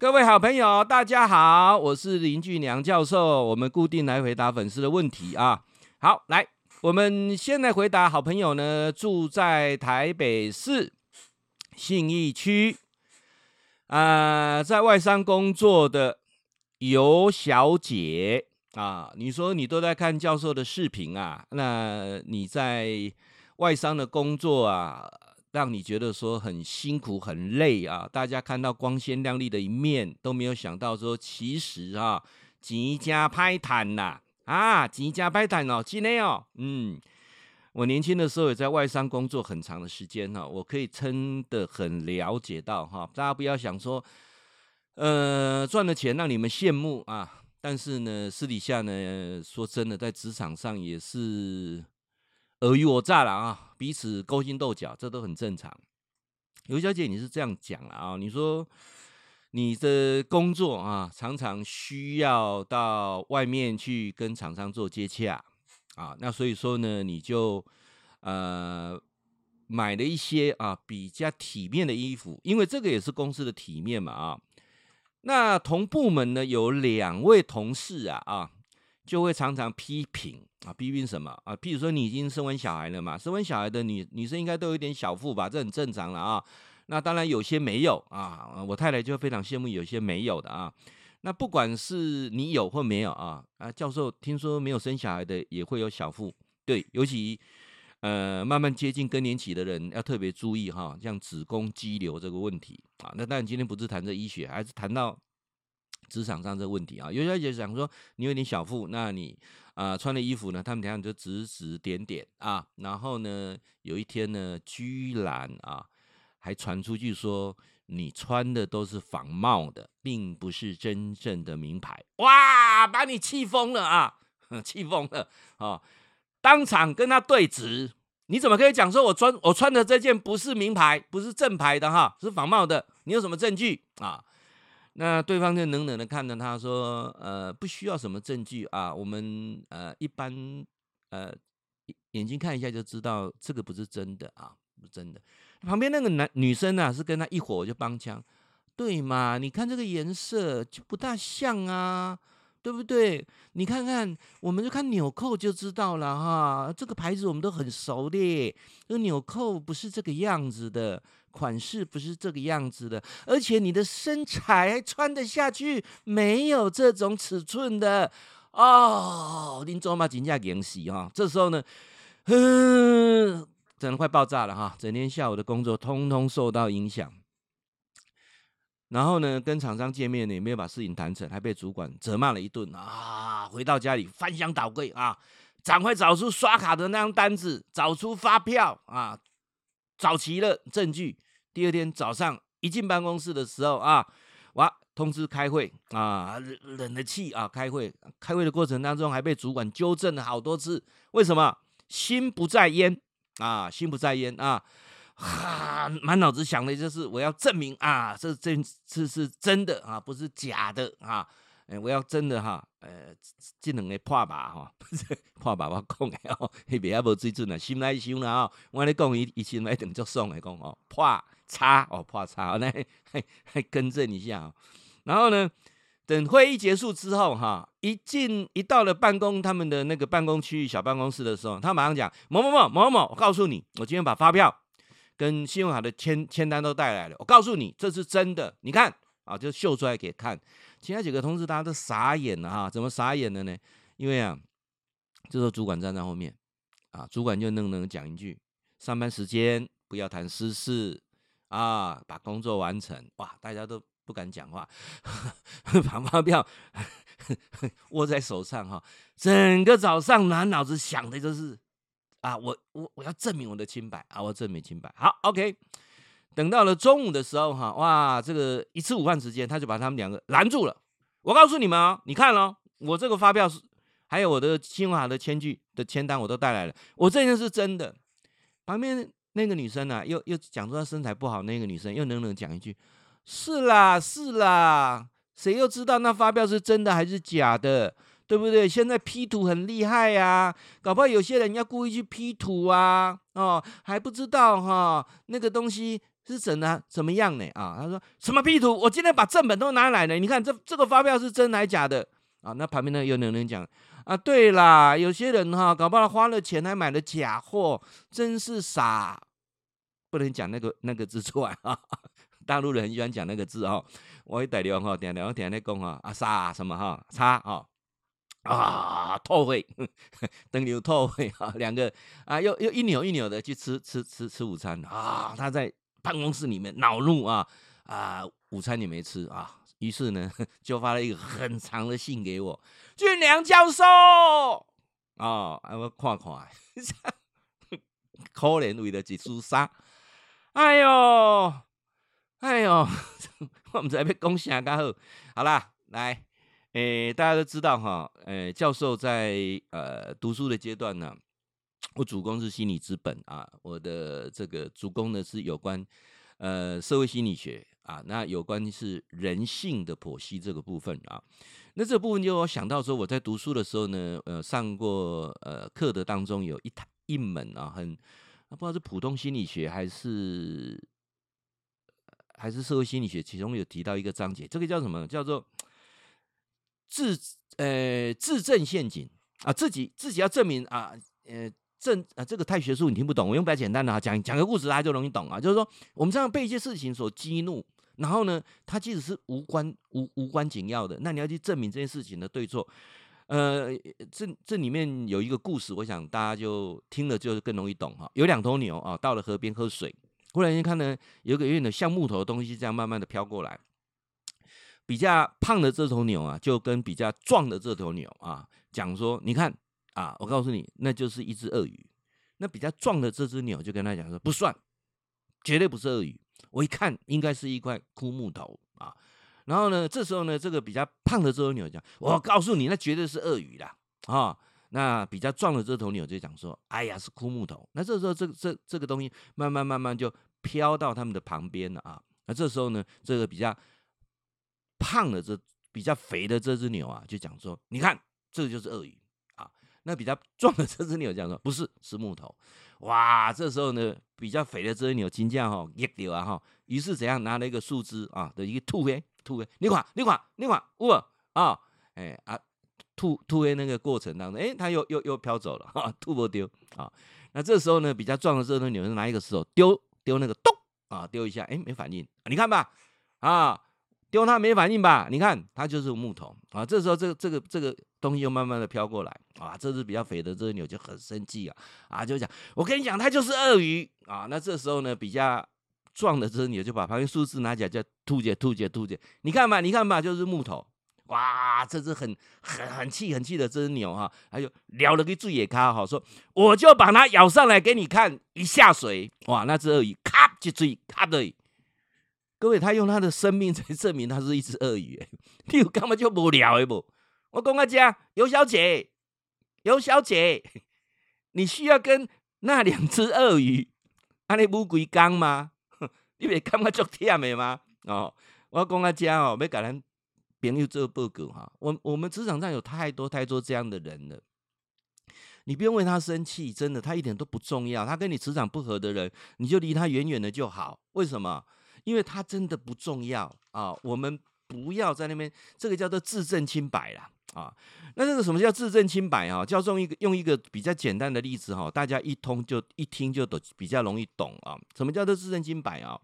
各位好朋友，大家好，我是林俊良教授。我们固定来回答粉丝的问题啊。好，来，我们先来回答好朋友呢，住在台北市信义区啊、在外商工作的尤小姐啊。你说你都在看教授的视频啊？那你在外商的工作啊？让你觉得说很辛苦很累啊！大家看到光鲜亮丽的一面，都没有想到说，其实啊，钱真歹赚呐啊，钱真歹赚哦，真的哦，嗯，我年轻的时候也在外商工作很长的时间哈，我可以真的很了解到哈，大家不要想说，呃，赚了钱让你们羡慕啊，但是呢，私底下呢，说真的，在职场上也是。尔虞我诈了啊，彼此勾心斗角，这都很正常。尤小姐，你是这样讲了啊？你说你的工作啊，常常需要到外面去跟厂商做接洽啊，那所以说呢，你就呃买了一些啊比较体面的衣服，因为这个也是公司的体面嘛啊。那同部门呢有两位同事啊啊。就会常常批评啊，批评什么啊？譬如说你已经生完小孩了嘛，生完小孩的女女生应该都有点小腹吧，这很正常了啊。那当然有些没有啊，我太太就非常羡慕有些没有的啊。那不管是你有或没有啊，啊，教授听说没有生小孩的也会有小腹，对，尤其呃慢慢接近更年期的人要特别注意哈，像子宫肌瘤这个问题啊。那当然今天不是谈这医学，还是谈到。职场上这个问题啊，有小姐想说你有点小腹，那你啊、穿的衣服呢，他们等下就指指点点啊，然后呢，有一天呢，居然啊还传出去说你穿的都是仿冒的，并不是真正的名牌，哇，把你气疯了啊，气疯了啊，当场跟他对质，你怎么可以讲说我穿我穿的这件不是名牌，不是正牌的哈，是仿冒的，你有什么证据啊？那对方就冷冷的看着他说：“呃，不需要什么证据啊，我们呃一般呃眼睛看一下就知道这个不是真的啊，不是真的。”旁边那个男女生呢、啊，是跟他一伙就帮腔，对嘛？你看这个颜色就不大像啊，对不对？你看看，我们就看纽扣就知道了哈，这个牌子我们都很熟的，这个纽扣不是这个样子的。款式不是这个样子的，而且你的身材还穿得下去，没有这种尺寸的哦。林总嘛，金价延息哈，这时候呢，嗯，整个快爆炸了哈，整天下午的工作通通受到影响。然后呢，跟厂商见面呢，也没有把事情谈成，还被主管责骂了一顿啊。回到家里翻箱倒柜啊，赶快找出刷卡的那张单子，找出发票啊。找齐了证据，第二天早上一进办公室的时候啊，哇，通知开会啊，冷了气啊，开会，开会的过程当中还被主管纠正了好多次，为什么？心不在焉啊，心不在焉啊，哈，满脑子想的就是我要证明啊，这这次是真的啊，不是假的啊。哎，我要真的哈，呃，这两个破吧哈，破吧我讲的哦，迄边也无水准啊，心来想啦哦，我跟你讲，伊伊心来等就爽来讲哦，破叉哦，破叉，来还还更正一下哦。然后呢，等会议结束之后哈，一进一到了办公他们的那个办公区域小办公室的时候，他马上讲某某某某某，我告诉你，我今天把发票跟信用卡的签签单都带来了，我告诉你这是真的，你看啊，就秀出来给看。其他几个同事大家都傻眼了哈，怎么傻眼了呢？因为啊，这时候主管站在后面，啊，主管就愣愣讲一句：上班时间不要谈私事啊，把工作完成。哇，大家都不敢讲话，把发票 握在手上哈，整个早上满脑子想的就是啊，我我我要证明我的清白啊，我要证明清白。好，OK。等到了中午的时候，哈，哇，这个一吃午饭时间，他就把他们两个拦住了。我告诉你们啊，你看喽，我这个发票是，还有我的信用卡的签据的签单，我都带来了，我这件是真的。旁边那个女生呢，又又讲说她身材不好，那个女生又冷冷讲一句：“是啦，是啦，谁又知道那发票是真的还是假的？”对不对？现在 P 图很厉害呀、搞不好有些人要故意去 P 图啊，哦，还不知道哈，那个东西是怎呢怎么样呢？啊，他说什么 P 图？我今天把正本都拿来了，你看这这个发票是真还假的？啊，那旁边呢有有人讲啊，对啦，有些人哈，搞不好花了钱还买了假货，真是傻，不能讲那个那个字出来啊。大陆人很喜欢讲那个字哦，我一带流哈，点点点来讲哈，啊傻什么哈，差啊啊，透会 等流透会哈，两个啊又又一扭一扭的去吃吃吃吃午餐啊，他在。办公室里面恼怒啊啊，午餐你没吃啊，于是呢 就发了一个很长的信给我，俊良教授啊，我看看，可怜为了一输沙，哎呦哎呦，我们这边恭喜啊，刚好，好啦，来，诶、大家都知道哈，诶、教授在呃读书的阶段呢。我主攻是心理资本啊，我的这个主攻呢是有关呃社会心理学啊，那有关是人性的剖析这个部分啊，那这部分就我想到说我在读书的时候呢，呃上过呃课的当中有一一门啊，很不知道是普通心理学还是还是社会心理学，其中有提到一个章节，这个叫什么？叫做自呃自证陷阱啊，自己自己要证明啊，呃。正啊，这个太学术，你听不懂。我用比较简单的啊讲讲个故事，大家就容易懂啊。就是说，我们这样被一些事情所激怒，然后呢，它即使是无关无无关紧要的，那你要去证明这件事情的对错。呃，这这里面有一个故事，我想大家就听了就更容易懂哈。有两头牛啊，到了河边喝水，忽然间看呢，有个有点像木头的东西这样慢慢的飘过来，比较胖的这头牛啊，就跟比较壮的这头牛啊讲说，你看。啊，我告诉你，那就是一只鳄鱼。那比较壮的这只鸟就跟他讲说，不算，绝对不是鳄鱼。我一看，应该是一块枯木头啊。然后呢，这时候呢，这个比较胖的这头鸟讲，我告诉你，那绝对是鳄鱼啦。啊。那比较壮的这头鸟就讲说，哎呀，是枯木头。那这时候，这这这个东西慢慢慢慢就飘到他们的旁边了啊。那这时候呢，这个比较胖的这比较肥的这只牛啊，就讲说，你看，这个就是鳄鱼。那比较 壮的这只牛讲说不是，是木头，哇！这时候呢，比较肥的这只牛惊叫哈，一丢啊哈，于是怎样拿了一个树枝啊的一个吐黑吐黑，你看你看你看，哇啊，哎啊吐吐黑那个过程当中，哎，它又又又飘走了哈，吐不丢啊。那这时候呢，比较壮的这只牛是拿一个石头丢丢那个咚啊丢一下，哎，没反应，你看吧啊。丢它没反应吧？你看它就是木头啊！这时候这个这个这个东西又慢慢的飘过来啊！这只比较肥的这只牛就很生气啊啊！就讲我跟你讲，它就是鳄鱼啊！那这时候呢，比较壮的这只牛就把旁边树枝拿起来，就吐解吐解吐解。你看吧，你看吧，就是木头哇！这只很很很气很气的这只牛哈，还有撩了个注野咖哈，说我就把它咬上来给你看，一下水哇！那只鳄鱼咔就追咔的。各位，他用他的生命 在证明他是一只鳄鱼，你有干嘛就无聊的不？我讲个家，尤小姐，尤小姐，你需要跟那两只鳄鱼 安尼无归刚吗？你别感觉足忝的吗？哦，我讲个家哦，要给咱朋友做报告哈。我我们职场上有太多太多这样的人了，你不用为他生气，真的，他一点都不重要。他跟你磁场不合的人，你就离他远远的就好。为什么？因为他真的不重要啊，我们不要在那边，这个叫做自证清白啦啊。那这个什么叫自证清白啊？叫做一个用一个比较简单的例子哈，大家一通就一听就都比较容易懂啊。什么叫做自证清白啊？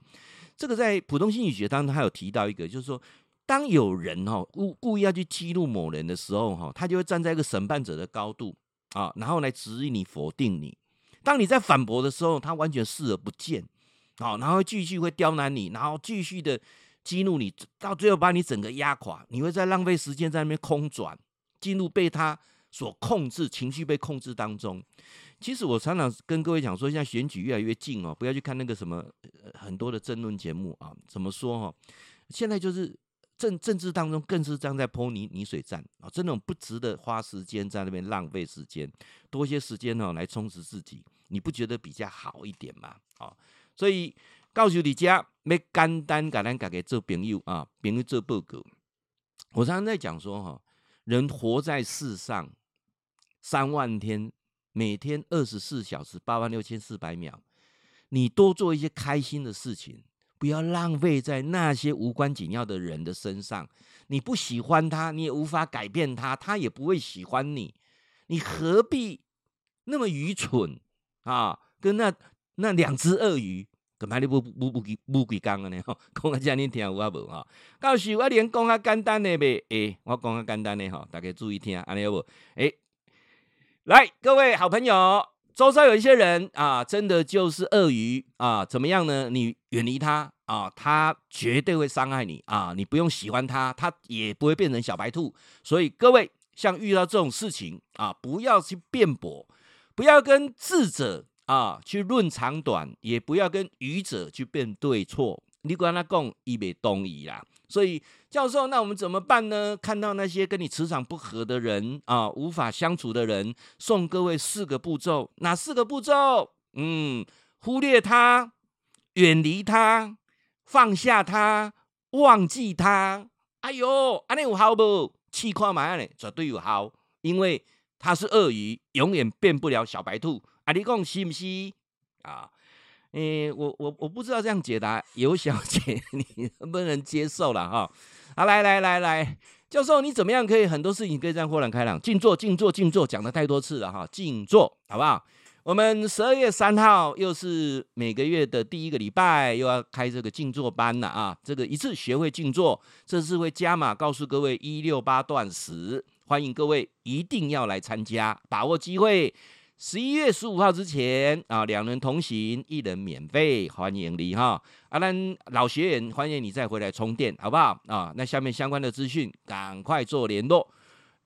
这个在普通心理学当中，他有提到一个，就是说，当有人哈故故意要去激怒某人的时候哈，他就会站在一个审判者的高度啊，然后来质疑你、否定你。当你在反驳的时候，他完全视而不见。好，然后继续会刁难你，然后继续的激怒你，到最后把你整个压垮。你会在浪费时间在那边空转，进入被他所控制，情绪被控制当中。其实我常常跟各位讲说，现在选举越来越近哦，不要去看那个什么很多的争论节目啊。怎么说哈？现在就是政政治当中更是这样在泼泥泥水战啊，这种不值得花时间在那边浪费时间，多一些时间哦来充实自己，你不觉得比较好一点吗？啊？所以告诉你家要简单给咱大家做朋友啊，朋友做报告。我常常在讲说哈，人活在世上三万天，每天二十四小时，八万六千四百秒。你多做一些开心的事情，不要浪费在那些无关紧要的人的身上。你不喜欢他，你也无法改变他，他也不会喜欢你。你何必那么愚蠢啊？跟那那两只鳄鱼，干嘛你不不不给不给讲呢？讲个这样你听有啊无哈？到时我连讲啊简单的呗。诶，我讲啊简单的哈，大家注意听，安尼有无？诶，来，各位好朋友，周遭有一些人啊，真的就是鳄鱼啊，怎么样呢？你远离他啊，他绝对会伤害你啊，你不用喜欢他，他也不会变成小白兔。所以各位。像遇到这种事情啊，不要去辩驳，不要跟智者啊去论长短，也不要跟愚者去辩对错。你管他讲，伊袂同意啦。所以教授，那我们怎么办呢？看到那些跟你磁场不合的人啊，无法相处的人，送各位四个步骤。哪四个步骤？嗯，忽略他，远离他，放下他，忘记他。哎呦，安尼有好不？气矿买呢，绝对有好，因为他是鳄鱼，永远变不了小白兔。啊，你讲是不是？啊，诶、我我我不知道这样解答，尤小姐 你能不能接受了哈？好，来来来来，教授你怎么样可以很多事情可以这样豁然开朗？静坐，静坐，静坐，讲的太多次了哈，静坐，好不好？我们十二月三号又是每个月的第一个礼拜，又要开这个静坐班了啊！这个一次学会静坐，这次会加码告诉各位一六八断食，欢迎各位一定要来参加，把握机会。十一月十五号之前啊，两人同行，一人免费，欢迎你哈！阿、啊、兰老学员，欢迎你再回来充电，好不好啊？那下面相关的资讯，赶快做联络。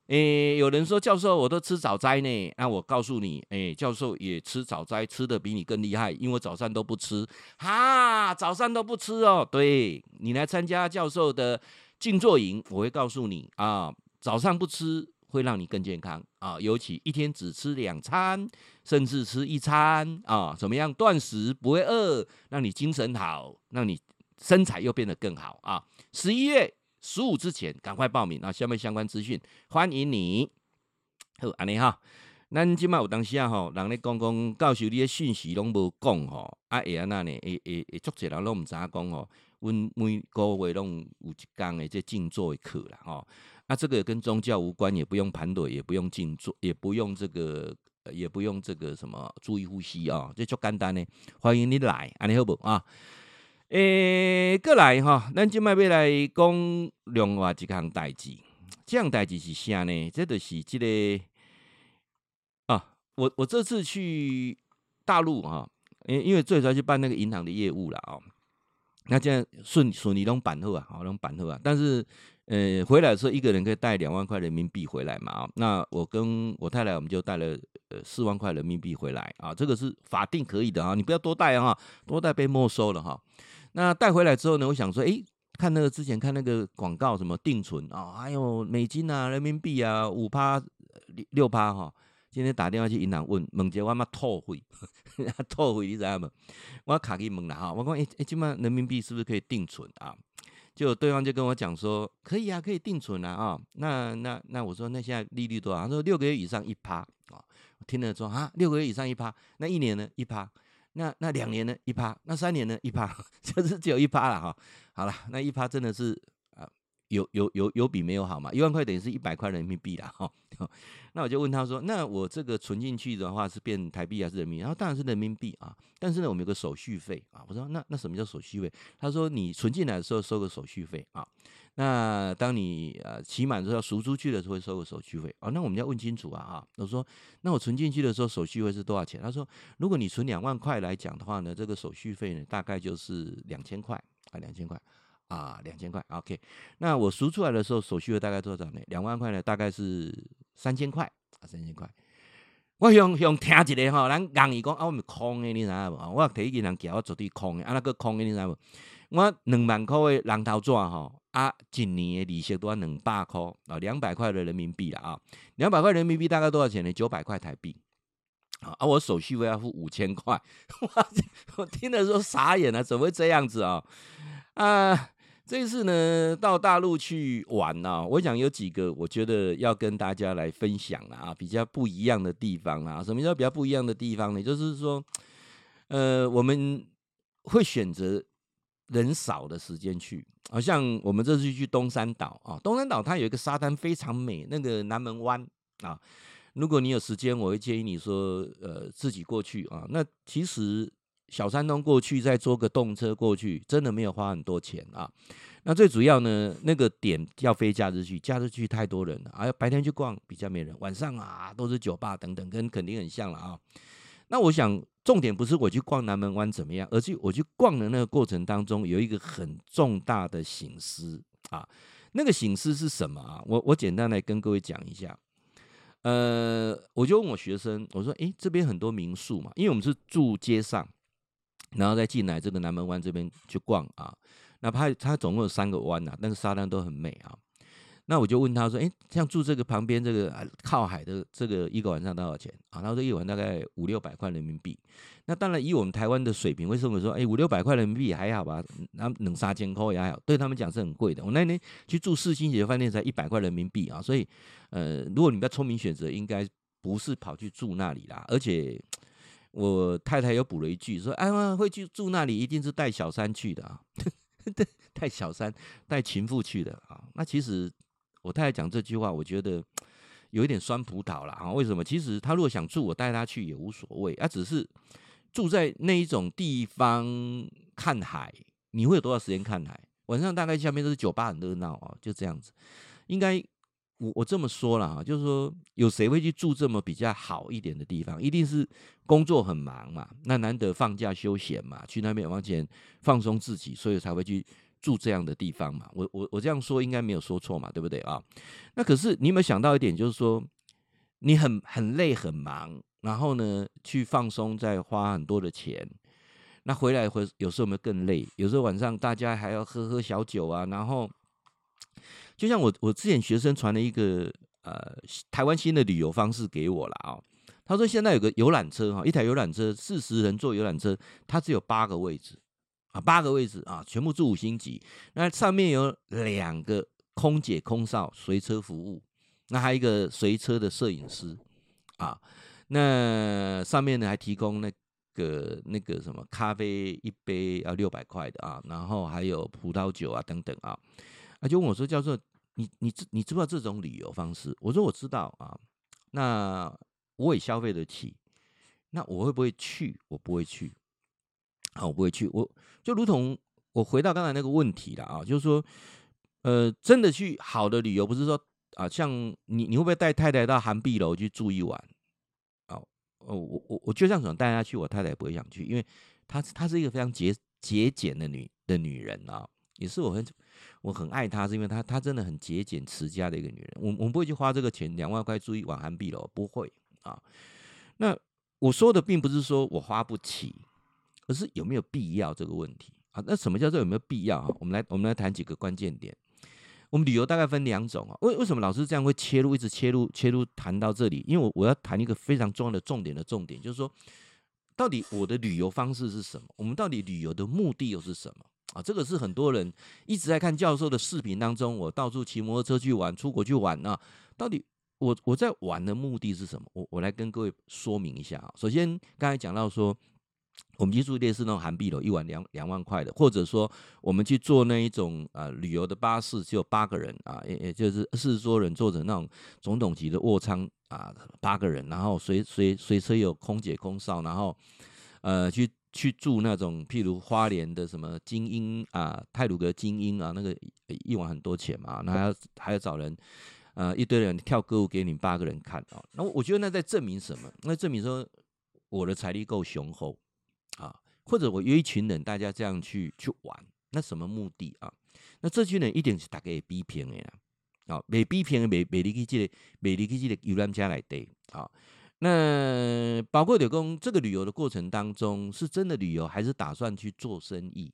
诶，有人说教授，我都吃早斋呢。那我告诉你，诶，教授也吃早斋，吃的比你更厉害，因为早上都不吃。哈，早上都不吃哦。对，你来参加教授的静坐营，我会告诉你啊，早上不吃会让你更健康啊，尤其一天只吃两餐，甚至吃一餐啊，怎么样断食不会饿，让你精神好，让你身材又变得更好啊。十一月。十五之前赶快报名啊！下面相关资讯欢迎你。好，安尼哈，咱今麦有当时啊吼，人咧讲讲教授你的讯息拢无讲吼，啊会安那呢？会会会足侪人拢毋知影讲吼，阮每个月拢有一讲诶，这静坐的课啦吼。啊，这个跟宗教无关，也不用盘腿，也不用静坐，也不用这个，也不用这个什么注意呼吸啊，这足简单呢。欢迎你来，安尼好不啊？诶，过来哈，咱今麦要来讲另外一项代志。这项代志是啥呢？这就是这个啊，我我这次去大陆哈，因因为最主要去办那个银行的业务了啊。那这样顺顺利拢办好啊，好拢办好啊。但是呃，回来的时候一个人可以带两万块人民币回来嘛啊？那我跟我太太我们就带了呃四万块人民币回来啊。这个是法定可以的啊，你不要多带哈，多带被没收了哈。那带回来之后呢？我想说，诶，看那个之前看那个广告，什么定存啊，还有美金啊、人民币啊，五趴、六趴哈。今天打电话去银行问，问姐我妈退回，退回你知道吗？我卡去问了哈，我讲，诶诶，今麦人民币是不是可以定存啊？就对方就跟我讲说，可以啊，可以定存啊啊。那那那我说，那现在利率多少？他说六个月以上一趴啊。我听了说啊，六个月以上一趴，那一年呢一趴。那那两年呢一趴，那三年呢一趴，就是只有一趴了哈。好了，那一趴真的是，有有有有比没有好嘛？一万块等于是一百块人民币了哈。那我就问他说，那我这个存进去的话是变台币还是人民币？然后当然是人民币啊，但是呢我们有个手续费啊。我说那那什么叫手续费？他说你存进来的时候收个手续费啊。那当你呃期满之后要赎出去的时候会收个手续费啊，那我们要问清楚啊哈。我说那我存进去的时候手续费是多少钱？他说如果你存两万块来讲的话呢，这个手续费呢大概就是两千块啊，两千块，啊两千块。OK，那我赎出来的时候手续费大概多少呢？两万块呢大概是三千块啊，三千块。我用用听一个哈，咱讲伊讲啊，我们空的你知道无？我提议人叫我绝对空的，啊那个空的你知道无？我两万块的人头纸哈。啊，一年的利息都要两百块啊，两百块的人民币了啊，两百块人民币大概多少钱呢？九百块台币啊，我手续费要付五千块，哇，我听了说傻眼了，怎么会这样子啊？啊，这次呢到大陆去玩呢，我想有几个我觉得要跟大家来分享啊，比较不一样的地方啊，什么叫比较不一样的地方呢？就是说。呃，我们会选择人少的时间去，好像我们这次去东山岛啊，东山岛它有一个沙滩非常美，那个南门湾啊。如果你有时间，我会建议你说，呃，自己过去啊。那其实小山东过去再坐个动车过去，真的没有花很多钱啊。那最主要呢，那个点要飞假日去，假日去太多人了，啊，白天去逛比较没人，晚上啊都是酒吧等等，跟肯定很像了啊。那我想重点不是我去逛南门湾怎么样，而是我去逛的那个过程当中有一个很重大的醒思啊。那个醒思是什么啊？我我简单来跟各位讲一下。呃，我就问我学生，我说，诶，这边很多民宿嘛，因为我们是住街上，然后再进来这个南门湾这边去逛啊。那它它总共有三个湾呐，那个沙滩都很美啊。那我就问他说：“诶，像住这个旁边这个靠海的这个一个晚上多少钱啊？”他说：“一晚大概五六百块人民币。”那当然以我们台湾的水平，为什么说诶五六百块人民币还好吧？那能杀千块也还好，对他们讲是很贵的。我那天去住四星级的饭店才一百块人民币啊，所以呃，如果你比较聪明选择，应该不是跑去住那里啦。而且我太太又补了一句说：“啊，会去住那里一定是带小三去的啊，带小三带情妇去的啊。”那其实。我太太讲这句话，我觉得有一点酸葡萄了啊！为什么？其实他如果想住，我带他去也无所谓。他只是住在那一种地方看海，你会有多少时间看海？晚上大概下面都是酒吧很热闹啊，就这样子。应该我我这么说了哈，就是说有谁会去住这么比较好一点的地方？一定是工作很忙嘛，那难得放假休闲嘛，去那边往前放松自己，所以才会去。住这样的地方嘛，我我我这样说应该没有说错嘛，对不对啊？那可是你有没有想到一点，就是说你很很累很忙，然后呢去放松，再花很多的钱，那回来会有时候有没有更累？有时候晚上大家还要喝喝小酒啊，然后就像我我之前学生传了一个呃台湾新的旅游方式给我了啊，他说现在有个游览车哈，一台游览车四十人坐游览车，它只有八个位置。啊，八个位置啊，全部住五星级。那上面有两个空姐、空少随车服务，那还有一个随车的摄影师啊。那上面呢还提供那个那个什么咖啡一杯要六百块的啊，然后还有葡萄酒啊等等啊。他就问我说：“教授，你你知你知不知道这种旅游方式？”我说：“我知道啊。”那我也消费得起，那我会不会去？我不会去。好，我不会去。我就如同我回到刚才那个问题了啊，就是说，呃，真的去好的旅游，不是说啊，像你你会不会带太太到涵碧楼去住一晚？哦，哦，我我我就这样想带她去，我太太也不会想去，因为她她是一个非常节节俭的女的女人啊，也是我很我很爱她，是因为她她真的很节俭持家的一个女人。我我们不会去花这个钱两万块住一晚涵碧楼，不会啊。那我说的并不是说我花不起。而是有没有必要这个问题啊？那什么叫做有没有必要啊？我们来我们来谈几个关键点。我们旅游大概分两种啊。为为什么老师这样会切入，一直切入切入谈到这里？因为我我要谈一个非常重要的重点的重点，就是说，到底我的旅游方式是什么？我们到底旅游的目的又是什么啊？这个是很多人一直在看教授的视频当中，我到处骑摩托车去玩，出国去玩啊。到底我我在玩的目的是什么？我我来跟各位说明一下啊。首先刚才讲到说。我们去住类似那种涵碧楼，一晚两两万块的，或者说我们去坐那一种啊旅游的巴士，只有八个人啊，也也就是四十多人坐着那种总统级的卧舱啊，八个人，然后随随随车有空姐空少，然后呃去去住那种譬如花莲的什么精英啊，泰鲁阁精英啊，那个一晚很多钱嘛，那还要还要找人，呃一堆人跳歌舞给你们八个人看啊，那我觉得那在证明什么？那证明说我的财力够雄厚。啊，或者我约一群人，大家这样去去玩，那什么目的啊？那这群人一定是大家比拼的呀，啊，没比拼的，没没力去这个，没力去这个游览车来对，啊，那包括柳工这个旅游的过程当中，是真的旅游，还是打算去做生意？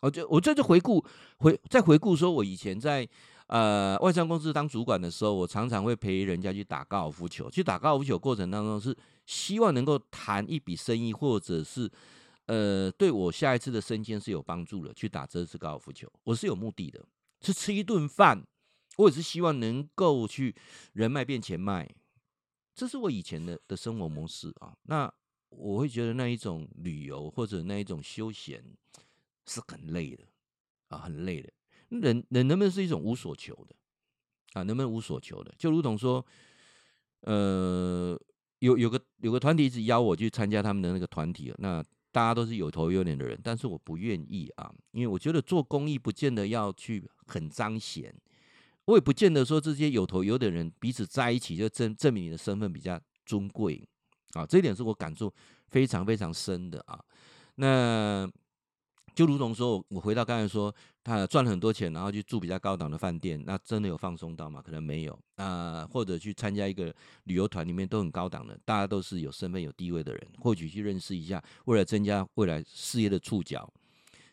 我就我这就回顾回再回顾说，我以前在呃外商公司当主管的时候，我常常会陪人家去打高尔夫球，去打高尔夫球过程当中是。希望能够谈一笔生意，或者是呃，对我下一次的升迁是有帮助的。去打这次高尔夫球，我是有目的的，是吃一顿饭。我也是希望能够去人脉变钱脉，这是我以前的的生活模式啊。那我会觉得那一种旅游或者那一种休闲是很累的啊，很累的。人人能不能是一种无所求的啊？能不能无所求的？就如同说，呃，有有个有个团体一直邀我去参加他们的那个团体，那大家都是有头有脸的人，但是我不愿意啊，因为我觉得做公益不见得要去很彰显，我也不见得说这些有头有脸的人彼此在一起就证证明你的身份比较尊贵啊，这一点是我感触非常非常深的啊，那。就如同说，我回到刚才说，他赚了很多钱，然后去住比较高档的饭店，那真的有放松到吗？可能没有啊、或者去参加一个旅游团，里面都很高档的，大家都是有身份、有地位的人，或许去认识一下，为了增加未来事业的触角。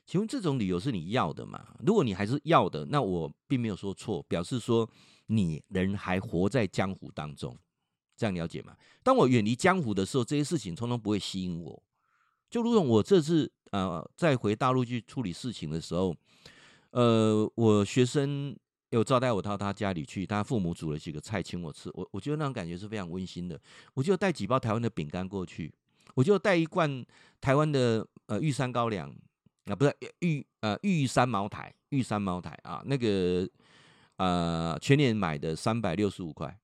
请问这种理由是你要的吗？如果你还是要的，那我并没有说错，表示说你人还活在江湖当中，这样了解吗？当我远离江湖的时候，这些事情通通不会吸引我。就如同我这次。呃，再回大陆去处理事情的时候，呃，我学生有招待我到他家里去，他父母煮了几个菜请我吃，我我觉得那种感觉是非常温馨的。我就带几包台湾的饼干过去，我就带一罐台湾的呃玉山高粱啊，不是玉呃玉山茅台，玉山茅台啊，那个呃全年买的三百六十五块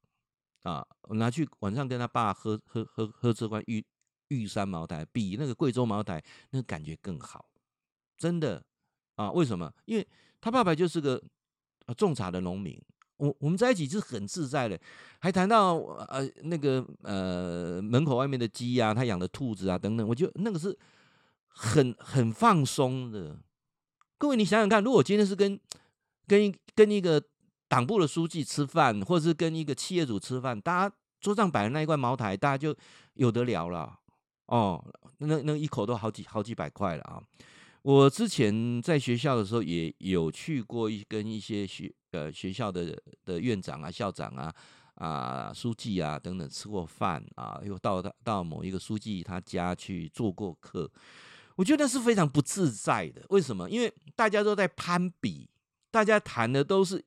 啊，我拿去晚上跟他爸喝喝喝喝这罐玉。玉山茅台比那个贵州茅台那个感觉更好，真的啊？为什么？因为他爸爸就是个种茶的农民，我我们在一起是很自在的，还谈到呃那个呃门口外面的鸡啊，他养的兔子啊等等，我就那个是很很放松的。各位，你想想看，如果今天是跟跟跟一个党部的书记吃饭，或者是跟一个企业主吃饭，大家桌上摆的那一罐茅台，大家就有得聊了。哦，那那一口都好几好几百块了啊！我之前在学校的时候也有去过一跟一些学呃学校的的院长啊、校长啊、啊书记啊等等吃过饭啊，又到到到某一个书记他家去做过客，我觉得那是非常不自在的。为什么？因为大家都在攀比，大家谈的都是。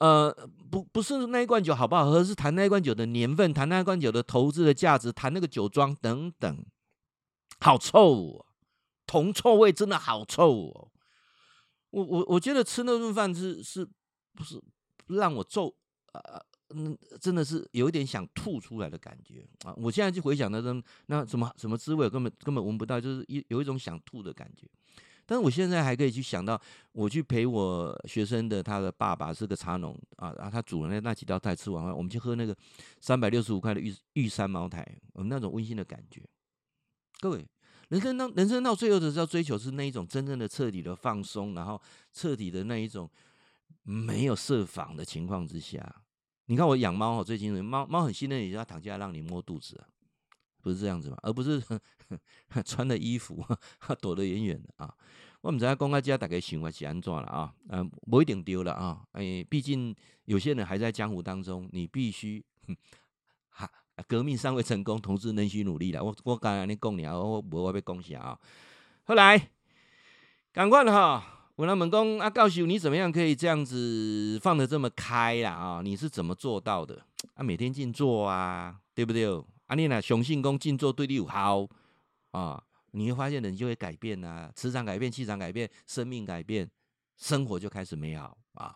呃，不，不是那一罐酒好不好喝，是谈那一罐酒的年份，谈那一罐酒的投资的价值，谈那个酒庄等等，好臭哦，铜臭味真的好臭哦。我我我觉得吃那顿饭是是不是让我皱呃，嗯，真的是有一点想吐出来的感觉啊。我现在就回想那种那什么什么滋味，根本根本闻不到，就是一有一种想吐的感觉。但是我现在还可以去想到，我去陪我学生的他的爸爸是个茶农啊，然后他煮了那那几道菜，吃完了，我们去喝那个三百六十五块的玉玉山茅台，我们那种温馨的感觉。各位，人生到人生到最后的时候，追求是那一种真正的彻底的放松，然后彻底的那一种没有设防的情况之下。你看我养猫，最近猫猫很信任你，要躺下来让你摸肚子，不是这样子吗？而不是 穿的衣服躲得远远的啊。我们在公开家大概想法是安怎了啊？嗯、不一定丢了啊。哎，毕竟有些人还在江湖当中，你必须哈，革命尚未成功，同志仍需努力了。我我刚才你讲了，我我我要恭喜啊。后来赶快哈，我那门工啊，告诉你怎么样可以这样子放得这么开啦啊？你是怎么做到的？啊，每天静坐啊，对不对？啊，你那雄性功静坐对你有好啊？你会发现人就会改变啊，磁场改变，气场改变，生命改变，生活就开始美好啊！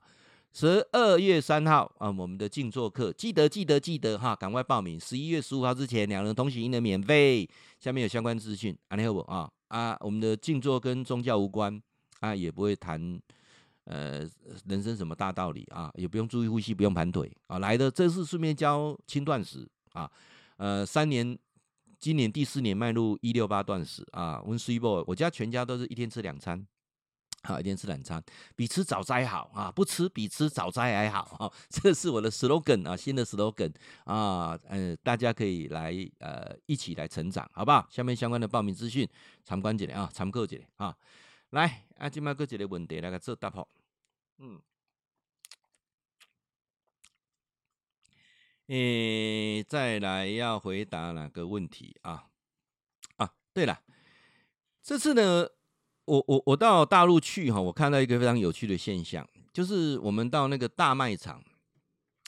十二月三号啊，我们的静坐课，记得记得记得哈，赶快报名！十一月十五号之前，两人同行一人免费。下面有相关资讯，安利好不啊啊！我们的静坐跟宗教无关啊，也不会谈呃人生什么大道理啊，也不用注意呼吸，不用盘腿啊。来的这次顺便教轻断食啊，呃，三年。今年第四年迈入一六八断食啊，温水波，我家全家都是一天吃两餐，好，一天吃两餐，比吃早斋好啊，不吃比吃早斋还好啊，这是我的 slogan 啊，新的 slogan 啊，呃，大家可以来呃一起来成长，好不好？下面相关的报名资讯参观一下啊，参考一下啊，来啊，今麦个一个问题来个做答复，嗯。诶、欸，再来要回答哪个问题啊？啊，对了，这次呢，我我我到大陆去哈，我看到一个非常有趣的现象，就是我们到那个大卖场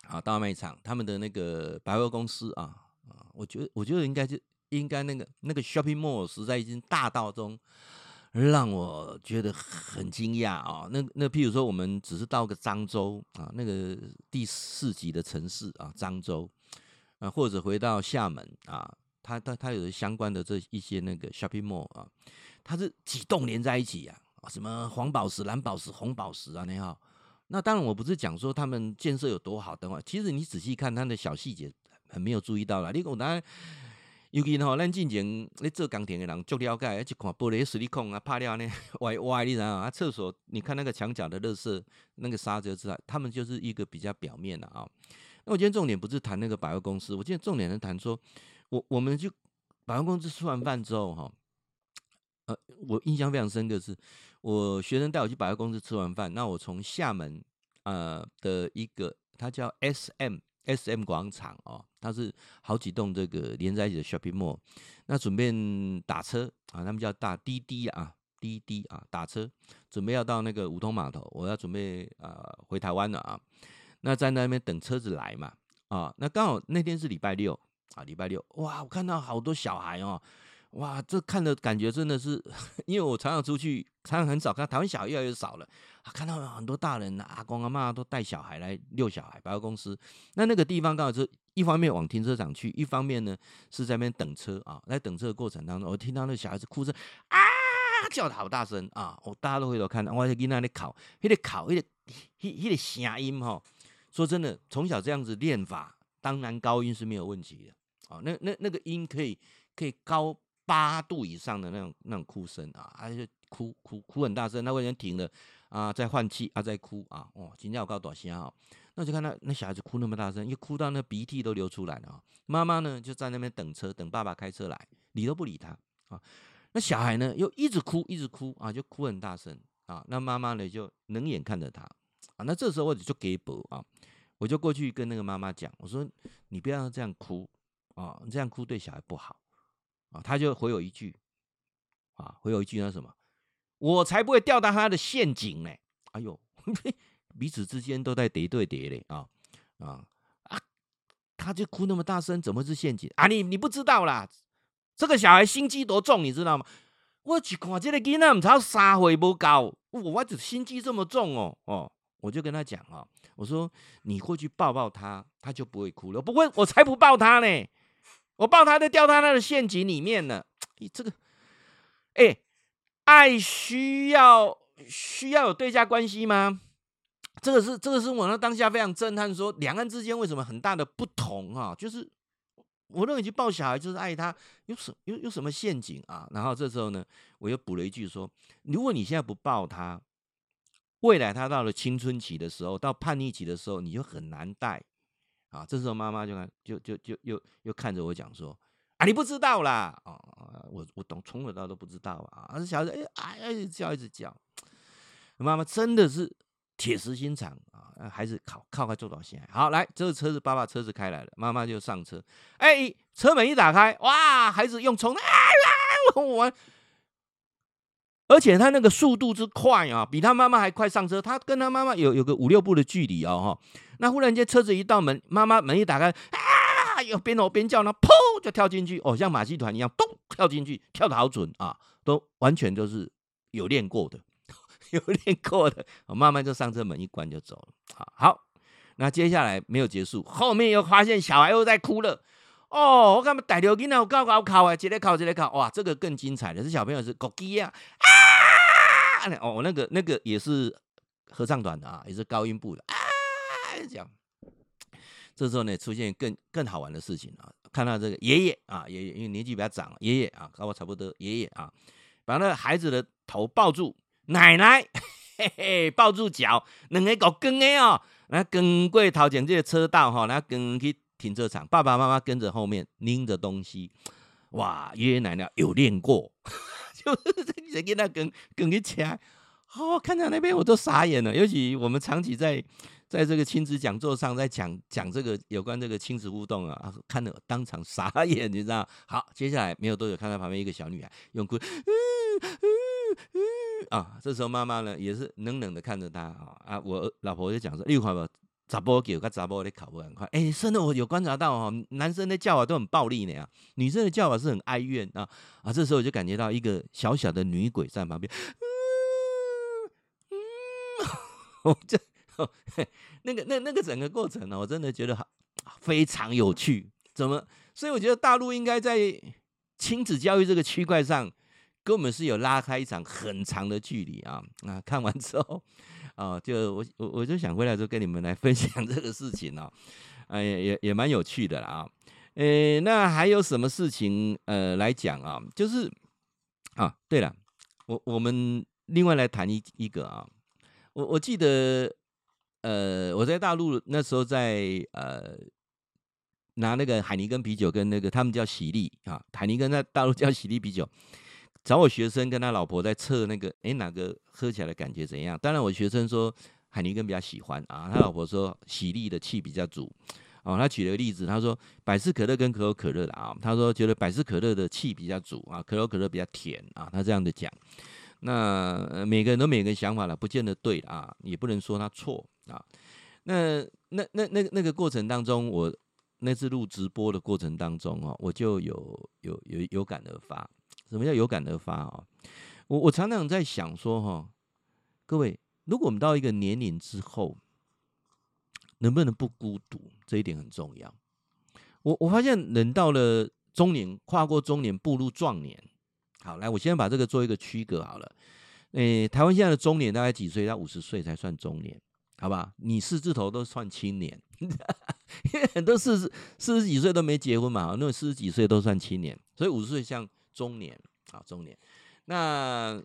啊，大卖场他们的那个百货公司啊啊，我觉得我觉得应该是应该那个那个 shopping mall 实在已经大到中，让我觉得很惊讶啊。那那譬如说，我们只是到个漳州啊，那个第四级的城市啊，漳州啊，或者回到厦门啊，它它它有相关的这一些那个 shopping mall 啊，它是几栋连在一起啊，什么黄宝石、蓝宝石、红宝石啊，那好。那当然，我不是讲说他们建设有多好的话，其实你仔细看它的小细节，很没有注意到啦。你讲当然，尤其吼，咱进前你做钢铁的人足了解，一看玻璃矽利康啊，拍了呢歪歪，你知道啊？厕所你看那个墙角的垃圾，那个沙就知道，他们就是一个比较表面的啊。那我今天重点不是谈那个百货公司，我今天重点是谈说，我我们就百货公司吃完饭之后哈，呃，我印象非常深刻是。我学生带我去百货公司吃完饭，那我从厦门呃的一个，它叫 S M S M 广场哦，它是好几栋这个连在一起的 shopping mall。那准备打车啊，他们叫大滴滴啊，滴滴啊，打车准备要到那个梧桐码头，我要准备啊、呃、回台湾了啊。那在那边等车子来嘛啊，那刚好那天是礼拜六啊，礼拜六哇，我看到好多小孩哦。哇，这看的感觉真的是，因为我常常出去，常常很少看台湾小孩越来越少了啊，看到很多大人阿公阿妈都带小孩来遛小孩。百货公司那那个地方刚好是一方面往停车场去，一方面呢是在那边等车啊。在等车的过程当中，我听到那小孩子哭声啊，叫的好大声啊！我大家都回头看，我在跟那里考，那个考，那个那那个声音哈。说真的，从小这样子练法，当然高音是没有问题的啊。那那那个音可以可以高。八度以上的那种那种哭声啊，他就哭哭哭很大声，那个人停了啊，在换气啊，在哭啊，哦，今天我告多少钱啊？那就看到那小孩子哭那么大声，一哭到那鼻涕都流出来了啊。妈妈呢就在那边等车，等爸爸开车来，理都不理他啊。那小孩呢又一直哭，一直哭啊，就哭很大声啊。那妈妈呢就冷眼看着他啊。那这时候我就给补啊，我就过去跟那个妈妈讲，我说你不要这样哭啊，你这样哭对小孩不好。他就回我一句，啊，回我一句那什么，我才不会掉到他的陷阱呢！哎呦，彼此之间都在叠对叠嘞啊啊啊！他就哭那么大声，怎么是陷阱啊？你你不知道啦，这个小孩心机多重，你知道吗？我去看这个囡仔，唔知道三岁不够，我这心机这么重哦哦，我就跟他讲啊，我说你过去抱抱他，他就不会哭了。不会，我才不抱他呢。我抱他，就掉到他的陷阱里面了。你这个，哎，爱需要需要有对价关系吗？这个是这个是我那当下非常震撼，说两岸之间为什么很大的不同啊？就是我认为去抱小孩就是爱他，有什有有什么陷阱啊？然后这时候呢，我又补了一句说：如果你现在不抱他，未来他到了青春期的时候，到叛逆期的时候，你就很难带。啊，这时候妈妈就看，就就就又又看着我讲说：“啊，你不知道啦！哦，我我懂，从头到都不知道啊。”这小孩子哎哎，一直叫一直叫，妈妈真的是铁石心肠啊！孩子靠靠快做到现在，好来，这个车子爸爸车子开来了，妈妈就上车。哎，车门一打开，哇，孩子用冲啊，我。而且他那个速度之快啊，比他妈妈还快上车。他跟他妈妈有有个五六步的距离哦，哈。那忽然间车子一到门，妈妈门一打开，啊，又边吼边叫呢，砰就跳进去，哦，像马戏团一样，咚跳进去，跳的好准啊，都完全都是有练过的，有练过的。妈妈就上车门一关就走了。好，那接下来没有结束，后面又发现小孩又在哭了。哦，我干嘛带着囡仔高高考啊，一个考一个考，哇，这个更精彩的是小朋友是国基啊。啊哦，那个那个也是合唱团的啊，也是高音部的啊。这样，这时候呢，出现更更好玩的事情啊！看到这个爷爷啊，爷爷因为年纪比较长，爷爷啊，跟我差不多，爷爷啊，把那个孩子的头抱住，奶奶嘿嘿抱住脚，两个搞跟的哦，然后跟过头前这个车道哈，然后跟去停车场，爸爸妈妈跟着后面拎着东西，哇，爷爷奶奶有练过。就是这个那跟跟一起来，哦，看到那边我都傻眼了。尤其我们长期在在这个亲子讲座上，在讲讲这个有关这个亲子互动啊，看得当场傻眼，你知道？好，接下来没有多久，看到旁边一个小女孩用哭，嗯嗯嗯啊，这时候妈妈呢也是冷冷的看着她啊啊，我老婆就讲说，六块吧，查甫叫跟杂波的考不很快。哎，真的我有观察到哦，男生的叫法都很暴力呢啊，女生的叫法是很哀怨啊啊。这时候我就感觉到一个小小的女鬼在旁边，嗯嗯，我这 那个那那个整个过程呢，我真的觉得非常有趣。怎么？所以我觉得大陆应该在亲子教育这个区块上，跟我们是有拉开一场很长的距离啊啊！看完之后。啊，就我我我就想回来就跟你们来分享 这个事情哦，哎也也也蛮有趣的啦啊，诶，那还有什么事情呃来讲啊？就是啊，对了，我我们另外来谈一一个啊，我我记得呃我在大陆那时候在呃拿那个海尼根啤酒跟那个他们叫喜力啊，海尼根在大陆叫喜力啤酒。找我学生跟他老婆在测那个，哎，哪个喝起来的感觉怎样？当然，我学生说海尼根比较喜欢啊，他老婆说喜力的气比较足。哦，他举了个例子，他说百事可乐跟可口可乐的啊，他说觉得百事可乐的气比较足啊，可口可乐比较甜啊，他这样的讲。那每个人都每个人想法了，不见得对啊，也不能说他错啊。那那那那那个过程当中，我那次录直播的过程当中哦，我就有有有有感而发。什么叫有感而发啊？我我常常在想说哈，各位，如果我们到一个年龄之后，能不能不孤独？这一点很重要。我我发现人到了中年，跨过中年，步入壮年。好，来，我现在把这个做一个区隔好了。诶，台湾现在的中年大概几岁？到五十岁才算中年，好吧？你四字头都算青年，因为很多四十四十几岁都没结婚嘛，那四十几岁都算青年，所以五十岁像。中年啊，中年，那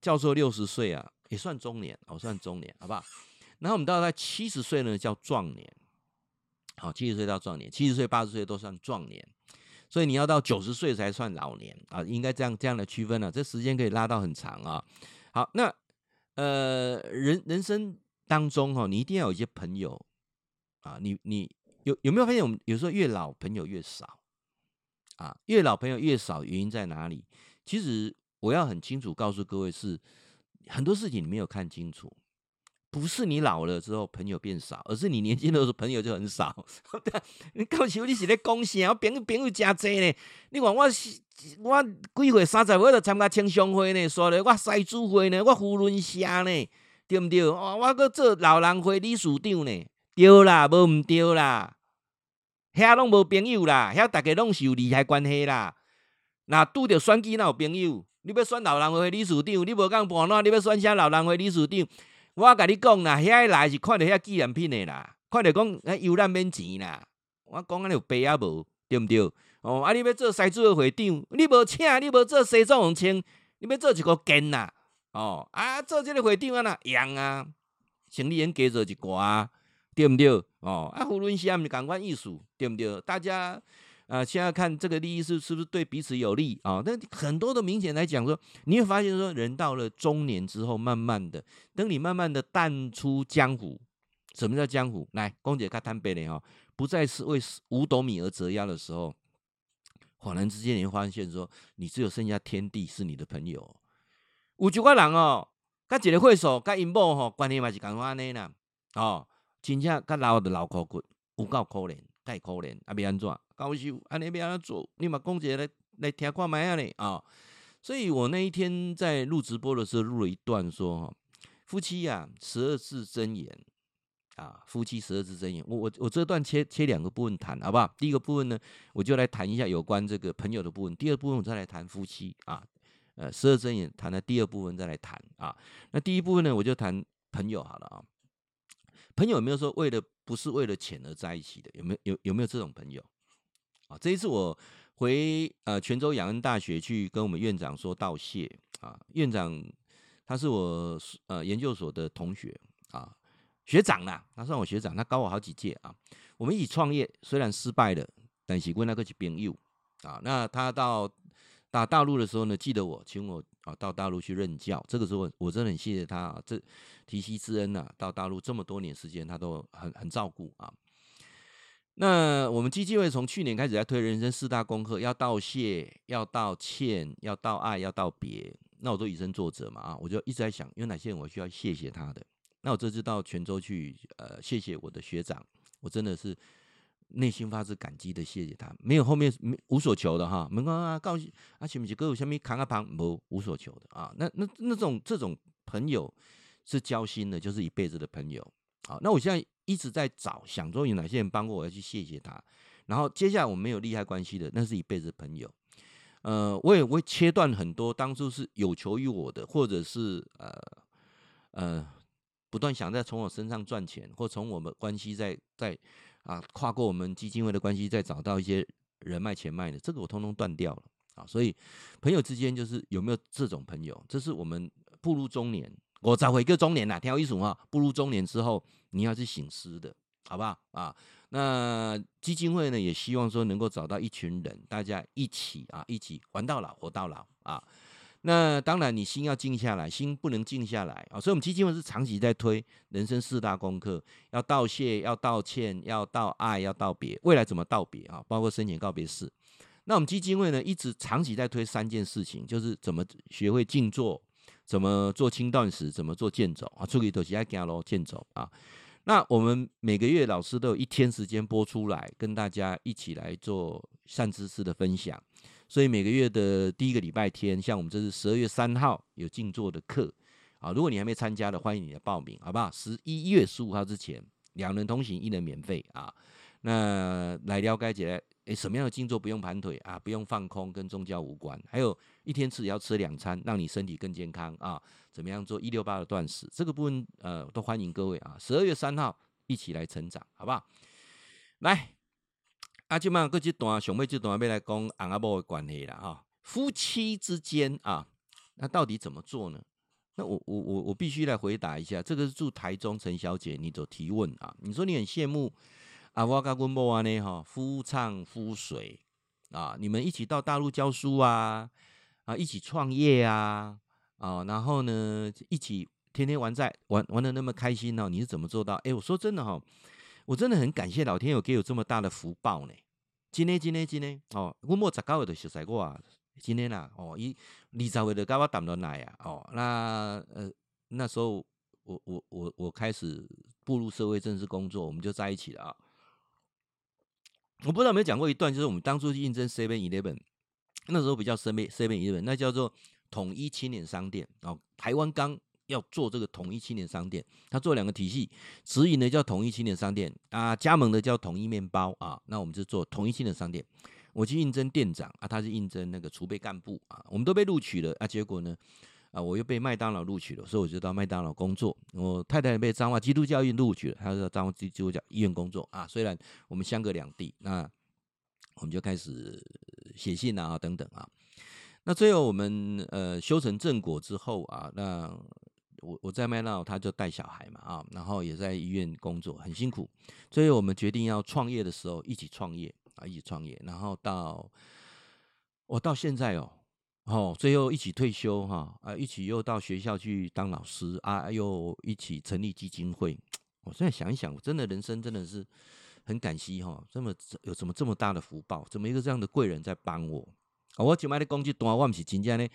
教授六十岁啊，也算中年，哦，算中年，好不好？然后我们到了七十岁呢，叫壮年，好，七十岁到壮年，七十岁、八十岁都算壮年，所以你要到九十岁才算老年啊，应该这样这样的区分啊，这时间可以拉到很长啊。好，那呃，人人生当中哈，你一定要有一些朋友啊，你你有有没有发现，我们有时候越老朋友越少？啊，越老朋友越少，原因在哪里？其实我要很清楚告诉各位是，很多事情你没有看清楚，不是你老了之后朋友变少，而是你年轻的时候朋友就很少。你告诉你是咧讲啥？我朋友朋友真多呢。你看我我几岁三十岁就参加青商会呢，说了我赛主会呢，我扶轮社呢，对不对？哦，我搁做老人会理事长呢，对啦，无毋对啦。遐拢无朋友啦，遐大家拢是有利害关系啦。那拄着选举哪有朋友？你要选老人会理事长，你无讲盘哪？你要选啥老人会理事长？我甲你讲啦，遐来是看着遐纪念品的啦，看着讲迄游览免钱啦。我讲安尼有白啊无？对毋对？哦，啊，你要做西主的会长，你无请，你无做西装红穿，你要做一个奸呐？哦，啊，做这个会长啊那样啊，生理应加做一寡。啊对毋对？哦，啊，胡润下面感官艺术，对不对？大家啊、呃，现在看这个利益是是不是对彼此有利啊？那、很多的明显来讲说，你会发现说，人到了中年之后，慢慢的，等你慢慢的淡出江湖，什么叫江湖？来，公姐看坦白的哈，不再是为五斗米而折腰的时候，恍然之间你会发现说，你只有剩下天地是你的朋友。有几个人哦，跟一个会所，跟因某吼关系嘛是咁安尼啦，哦。真正较老的老骨骨，有够可怜，太可怜，啊，要安怎？教授，安尼要安怎做？你嘛讲一个来来听看卖啊咧啊！所以我那一天在录直播的时候，录了一段说哈，夫妻呀，十二字真言啊，夫妻十二字真言。我我我这段切切两个部分谈，好不好？第一个部分呢，我就来谈一下有关这个朋友的部分；第二部分我再来谈夫妻啊，呃，十二真言谈的第二部分再来谈啊。那第一部分呢，我就谈朋友好了啊。朋友有没有说为了不是为了钱而在一起的？有没有有有没有这种朋友？啊，这一次我回呃泉州养恩大学去跟我们院长说道谢啊，院长他是我呃研究所的同学啊，学长啦，他算我学长，他高我好几届啊。我们一起创业，虽然失败了，但是为那个是朋友啊。那他到打大陆的时候呢，记得我，请我啊到大陆去任教，这个时候我真的很谢谢他啊，这。提携之恩呐、啊，到大陆这么多年时间，他都很很照顾啊。那我们基金会从去年开始在推人生四大功课，要道谢，要道歉，要道爱，要道别。那我都以身作则嘛啊，我就一直在想，有哪些人我需要谢谢他的那我这次到泉州去，呃，谢谢我的学长，我真的是内心发自感激的谢谢他，没有后面没无所求的哈，没关系，告诉啊，前面哥有下面扛个旁，无无所求的啊，那那那种这种朋友是交心的，就是一辈子的朋友。好，那我现在一直在找，想说有哪些人帮过我，要去谢谢他。然后接下来我没有利害关系的，那是一辈子的朋友。呃，我也会切断很多当初是有求于我的，或者是呃呃不断想在从我身上赚钱，或从我们关系在在啊跨过我们基金会的关系再找到一些人脉钱脉的，这个我通通断掉了啊。所以朋友之间就是有没有这种朋友，这是我们步入中年。我找回一个中年呐，听我意思，步入中年之后，你要去省思的，好不好啊？那基金会呢，也希望说能够找到一群人，大家一起啊，一起玩到老，活到老啊。那当然，你心要静下来，心不能静下来啊。所以，我们基金会是长期在推人生四大功课：要道谢，要道歉，要道爱，要道别。未来怎么道别啊？包括生前告别式。那我们基金会呢，一直长期在推三件事情，就是怎么学会静坐。怎么做轻断食？怎么做健走啊？出去都是爱走路健走啊。那我们每个月老师都有一天时间播出来，跟大家一起来做善知识的分享。所以每个月的第一个礼拜天，像我们这是十二月三号有静坐的课啊。如果你还没参加的，欢迎你来报名，好不好？十一月十五号之前，两人同行，一人免费啊。那来了解起来。诶，什么样的静坐不用盘腿啊？不用放空，跟宗教无关。还有一天吃要吃两餐，让你身体更健康啊！怎么样做一六八的断食？这个部分呃，都欢迎各位啊！十二月三号一起来成长，好不好？来，阿舅妈，各阶段兄妹这段要来讲阿阿伯的关系了哈。夫妻之间啊，那到底怎么做呢？那我我我我必须来回答一下。这个是住台中陈小姐你的提问啊，你说你很羡慕。啊，我跟温某安呢，哈，夫唱夫随啊，你们一起到大陆教书啊，啊，一起创业啊，啊，然后呢，一起天天玩在玩玩得那么开心呢，你是怎么做到？哎，我说真的哈，我真的很感谢老天有给我这么大的福报呢。今天今天今天哦，温某十九岁就熟悉我啊，今天啦，哦，伊二十岁就跟我谈恋爱啊，哦，那呃那时候我我我我开始步入社会正式工作，我们就在一起了啊。我不知道有没有讲过一段，就是我们当初去应征 Seven Eleven，那时候比较 Seven Eleven，那叫做统一青年商店哦。台湾刚要做这个统一青年商店，他做两个体系，直营的叫统一青年商店啊，加盟的叫统一面包啊。那我们就做统一青年商店。我去应征店长啊，他是应征那个储备干部啊，我们都被录取了啊。结果呢？啊，我又被麦当劳录取了，所以我就到麦当劳工作。我太太被彰化基督教医院录取了，她到彰化基督教医院工作啊。虽然我们相隔两地，那我们就开始写信啊等等啊。那最后我们呃修成正果之后啊，那我我在麦当劳，他就带小孩嘛啊，然后也在医院工作，很辛苦。所以我们决定要创业的时候，一起创业啊，一起创业，然后到我到现在哦。哦，最后一起退休哈啊，一起又到学校去当老师啊，又一起成立基金会。我现在想一想，我真的人生真的是很感激哈，这么有什么这么大的福报，怎么一个这样的贵人在帮我？我就卖的攻击端，我不是真正呢，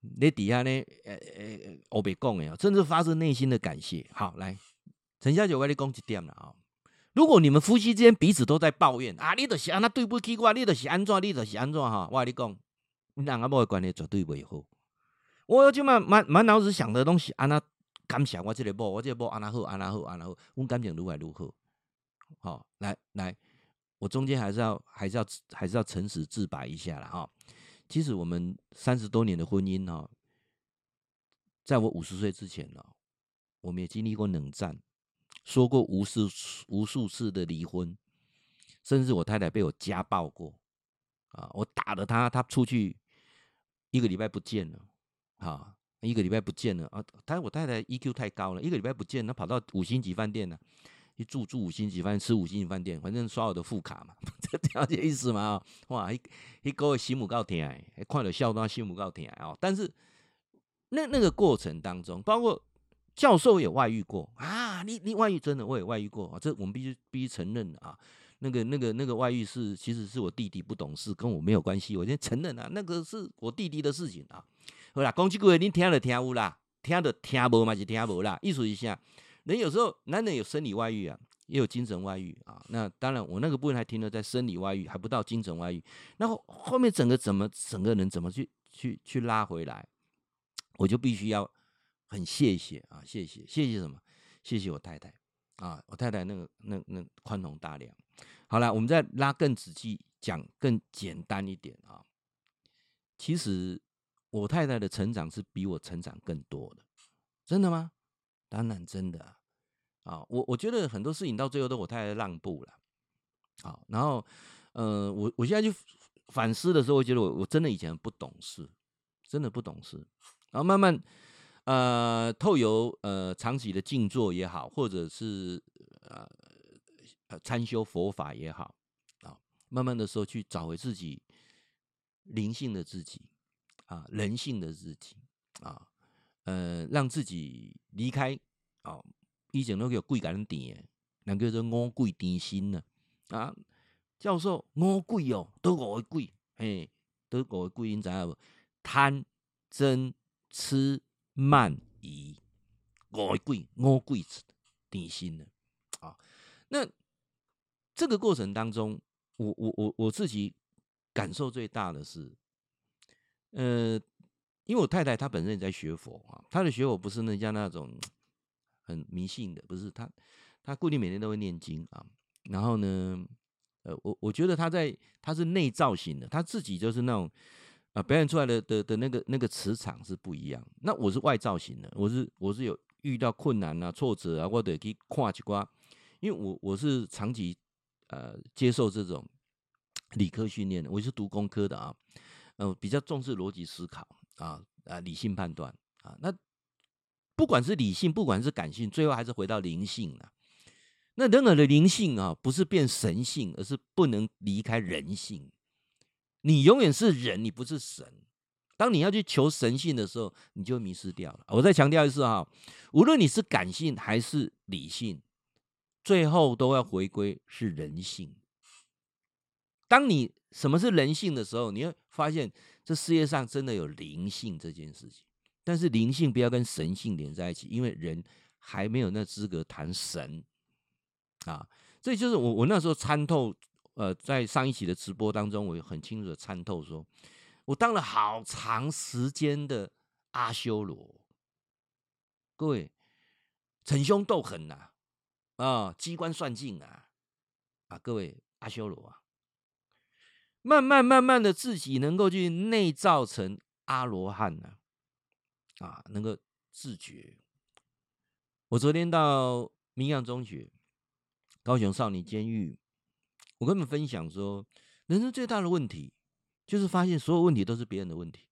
你底下呢，呃呃，我别讲哎，真的发自内心的感谢。好，来，陈小姐，我给你讲一点了啊。如果你们夫妻之间彼此都在抱怨啊，你都是安那对不起我，你都是安怎，你都是安怎哈，我跟你讲。你两个某的关系绝对不好。我即满满满脑子想的东西，安那感谢我这个某，我这个某安那好，安那好，安那好，我感情如何如何。好，来来，我中间还是要还是要还是要诚实自白一下了哈。其实我们三十多年的婚姻哈，在我五十岁之前呢，我们也经历过冷战，说过无数无数次的离婚，甚至我太太被我家暴过啊，我打了她，她出去。一个礼拜不见了，啊，一个礼拜不见了啊！她我太太 EQ 太高了，一个礼拜不见，她跑到五星级饭店了，住住五星级饭店，吃五星级饭店，反正刷我的副卡嘛，这了解意思吗？哇，一一个心母高甜哎，看了笑到心母高甜哦。但是那那个过程当中，包括教授也外遇过啊，你你外遇真的我也外遇过啊，这我们必须必须承认啊。那个、那个、那个外遇是，其实是我弟弟不懂事，跟我没有关系。我先承认啊，那个是我弟弟的事情啊。好啦，讲几句话，你听了听有啦，听的听无嘛是听无啦。意思一下？人有时候男人有生理外遇啊，也有精神外遇啊。那当然，我那个部分还停留在生理外遇，还不到精神外遇。那后后面整个怎么整个人怎么去去去拉回来，我就必须要很谢谢啊，谢谢谢谢什么？谢谢我太太啊，我太太那个那那宽宏大量。好了，我们再拉更仔细讲，更简单一点啊。其实我太太的成长是比我成长更多的，真的吗？当然真的。啊，我我觉得很多事情到最后都我太太让步了。好，然后呃，我我现在就反思的时候，我觉得我我真的以前不懂事，真的不懂事。然后慢慢呃，透由呃长期的静坐也好，或者是呃。呃，参修佛法也好，啊，慢慢的时候去找回自己灵性的自己，啊，人性的自己，啊，呃，让自己离开啊，以前都叫鬼干点，那叫做五鬼定心呢，啊，教授五贵哦，都五个鬼，哎，都五个鬼，你知道不？贪、嗔、痴、慢、疑，五个鬼，五鬼定心呢，啊，那。这个过程当中，我我我我自己感受最大的是，呃，因为我太太她本身也在学佛啊，她的学佛不是那像那种很迷信的，不是他，他固定每天都会念经啊，然后呢，呃，我我觉得他在他是内造型的，他自己就是那种啊、表演出来的的的那个那个磁场是不一样，那我是外造型的，我是我是有遇到困难啊挫折啊，或者去跨几关，因为我我是长期。呃，接受这种理科训练的，我是读工科的啊，呃，比较重视逻辑思考啊啊，理性判断啊。那不管是理性，不管是感性，最后还是回到灵性了。那人的灵性啊，不是变神性，而是不能离开人性。你永远是人，你不是神。当你要去求神性的时候，你就迷失掉了。我再强调一次哈，无论你是感性还是理性。最后都要回归是人性。当你什么是人性的时候，你会发现这世界上真的有灵性这件事情。但是灵性不要跟神性连在一起，因为人还没有那资格谈神啊。这就是我我那时候参透，呃，在上一期的直播当中，我很清楚的参透说，我当了好长时间的阿修罗。各位，逞凶斗狠呐、啊！啊、机关算尽啊！啊，各位阿修罗啊，慢慢慢慢的自己能够去内造成阿罗汉呢，啊，啊能够自觉。我昨天到明阳中学、高雄少年监狱，我跟他们分享说，人生最大的问题就是发现所有问题都是别人的问题。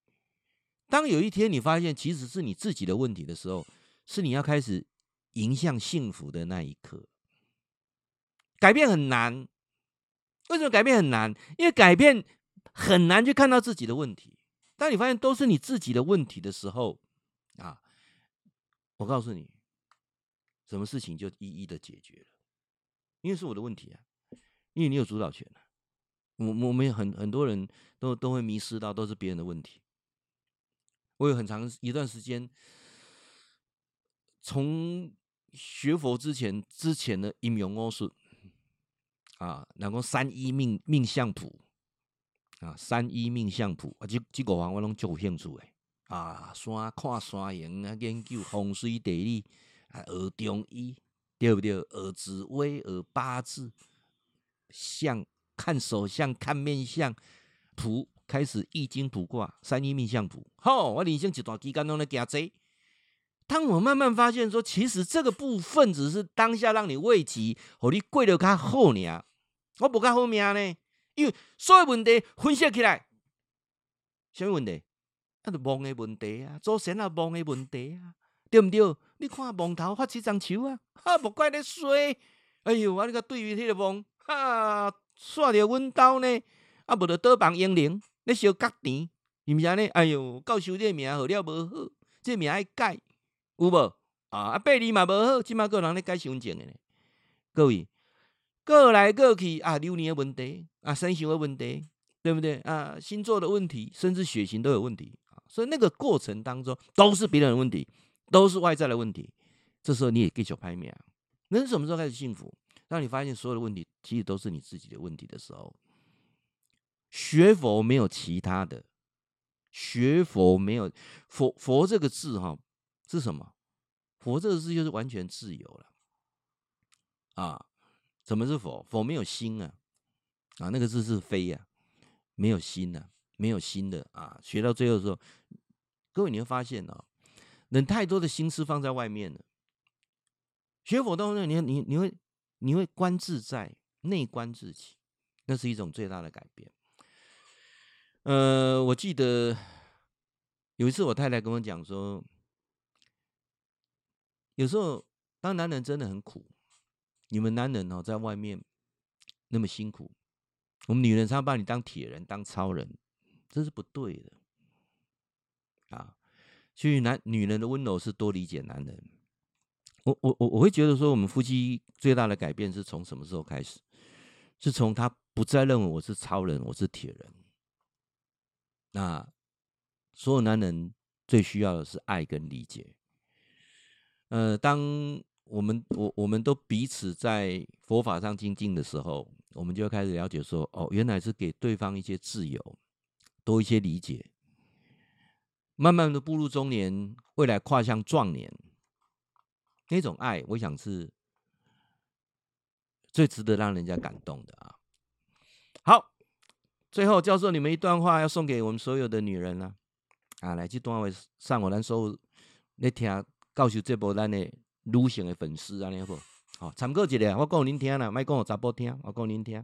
当有一天你发现其实是你自己的问题的时候，是你要开始。迎向幸福的那一刻，改变很难。为什么改变很难？因为改变很难去看到自己的问题。当你发现都是你自己的问题的时候，我告诉你，什么事情就一一的解决了。因为是我的问题啊，因为你有主导权啊。我我们很很多人都都会迷失到都是别人的问题。我有很长一段时间从。学佛之前，之前的阴阳魔术啊，然后三一命命相谱啊，三一命相谱啊，这这个话我拢足有兴趣诶啊，山看山形啊，研究风水地理啊，学中医对不对？学紫微，学八字，相看手相，看面相图，开始易经卜卦，三一命相谱。好，我人生一段期间拢咧加这。当我慢慢发现说，其实这个部分只是当下让你慰藉，和你过得较好呢。我不较好命呢，因为所有问题分析起来，什么问题？啊，就梦的问题啊，祖先啊梦的问题啊，对不对？你看梦头发七张树啊，哈，莫怪你衰。哎呦，我你个对于迄个梦，哈，煞着阮兜呢，啊，无着倒房英灵，你烧角田，是毋是安尼？哎呦，教授这名号了无好，这名爱改。有无啊？啊，八字嘛无好，即马个人咧改身份证诶呢？各位，过来过去啊，流年的问题啊，生肖的问题，对不对啊？星座的问题，甚至血型都有问题。所以那个过程当中都是别人的问题，都是外在的问题。这时候你也继续拍命。人什么时候开始幸福？当你发现所有的问题其实都是你自己的问题的时候。学佛没有其他的，学佛没有佛佛这个字哈是什么？佛这个字就是完全自由了啊！什么是佛？佛没有心啊啊！那个字是非啊，没有心啊，没有心的啊！学到最后的时候，各位你会发现哦，人太多的心思放在外面了。学佛当中，你你你会你会观自在，内观自己，那是一种最大的改变。呃，我记得有一次我太太跟我讲说，有时候当男人真的很苦，你们男人哦在外面那么辛苦，我们女人常常把你当铁人、当超人，这是不对的啊。所以男女人的温柔是多理解男人。我我我我会觉得说，我们夫妻最大的改变是从什么时候开始？是从他不再认为我是超人，我是铁人。那所有男人最需要的是爱跟理解。呃，当我们我我们都彼此在佛法上精进的时候，我们就开始了解说，哦，原来是给对方一些自由，多一些理解。慢慢的步入中年，未来跨向壮年，那种爱，我想是最值得让人家感动的啊。好。最后，教授你们一段话，要送给我们所有的女人啊！啊，来这段话上我咱所有来听教授这波咱的女性的粉丝啊，你好不？好，参考一下，我讲您听了，莫讲我查甫听，我讲您听。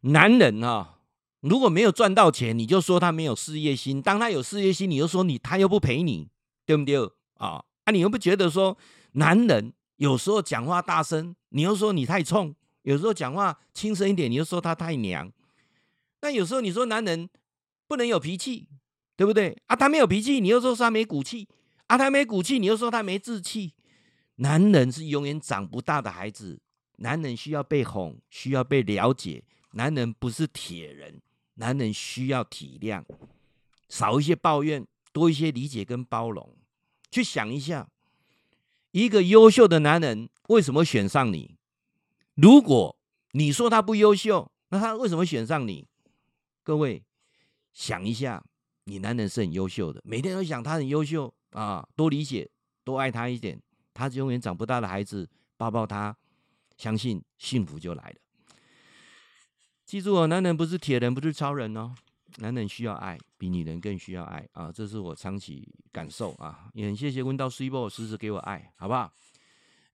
男人啊，如果没有赚到钱，你就说他没有事业心；当他有事业心，你又说你他又不陪你，对不对？啊啊，你又不觉得说男人有时候讲话大声，你又说你太冲；有时候讲话轻声一点，你又说他太娘。那有时候你说男人不能有脾气，对不对？啊，他没有脾气，你又说他没骨气；啊，他没骨气，你又说他没志气。男人是永远长不大的孩子，男人需要被哄，需要被了解。男人不是铁人，男人需要体谅，少一些抱怨，多一些理解跟包容。去想一下，一个优秀的男人为什么选上你？如果你说他不优秀，那他为什么选上你？各位想一下，你男人是很优秀的，每天都想他很优秀啊，多理解，多爱他一点，他是永远长不大的孩子，抱抱他，相信幸福就来了。记住哦，男人不是铁人，不是超人哦，男人需要爱，比女人更需要爱啊，这是我长期感受啊，也很谢谢温叨水某时时给我爱，好不好？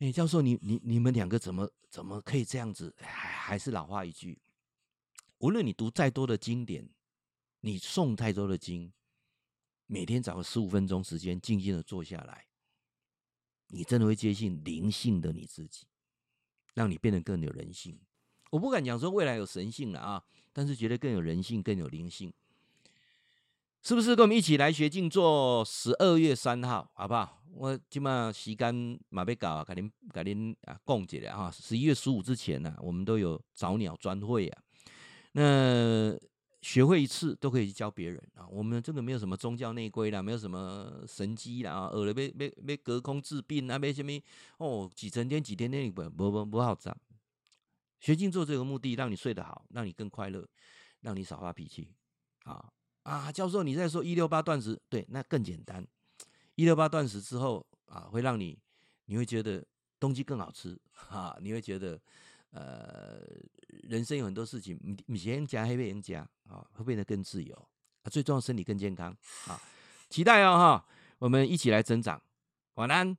哎，教授，你你你们两个怎么怎么可以这样子？还还是老话一句。无论你读再多的经典，你诵太多的经，每天找个十五分钟时间，静静的坐下来，你真的会接近灵性的你自己，让你变得更有人性。我不敢讲说未来有神性了啊，但是觉得更有人性，更有灵性，是不是？跟我们一起来学静坐。十二月三号，好不好？我今嘛时间马被搞啊，赶紧赶紧啊，共结了哈。十一月十五之前呢、啊，我们都有早鸟专会啊。那学会一次都可以去教别人啊！我们这个没有什么宗教内规啦，没有什么神机啦啊！呃，别别别隔空治病啊，别什么哦，几成天几天天不不不不好找。学静坐这个目的，让你睡得好，让你更快乐，让你少发脾气啊啊！教授，你在说一六八断食，对，那更简单。一六八断食之后啊，会让你你会觉得东西更好吃啊，你会觉得。呃，人生有很多事情，你你先加黑变加啊，会变得更自由啊，最重要身体更健康啊，期待哦哈，我们一起来增长，晚安。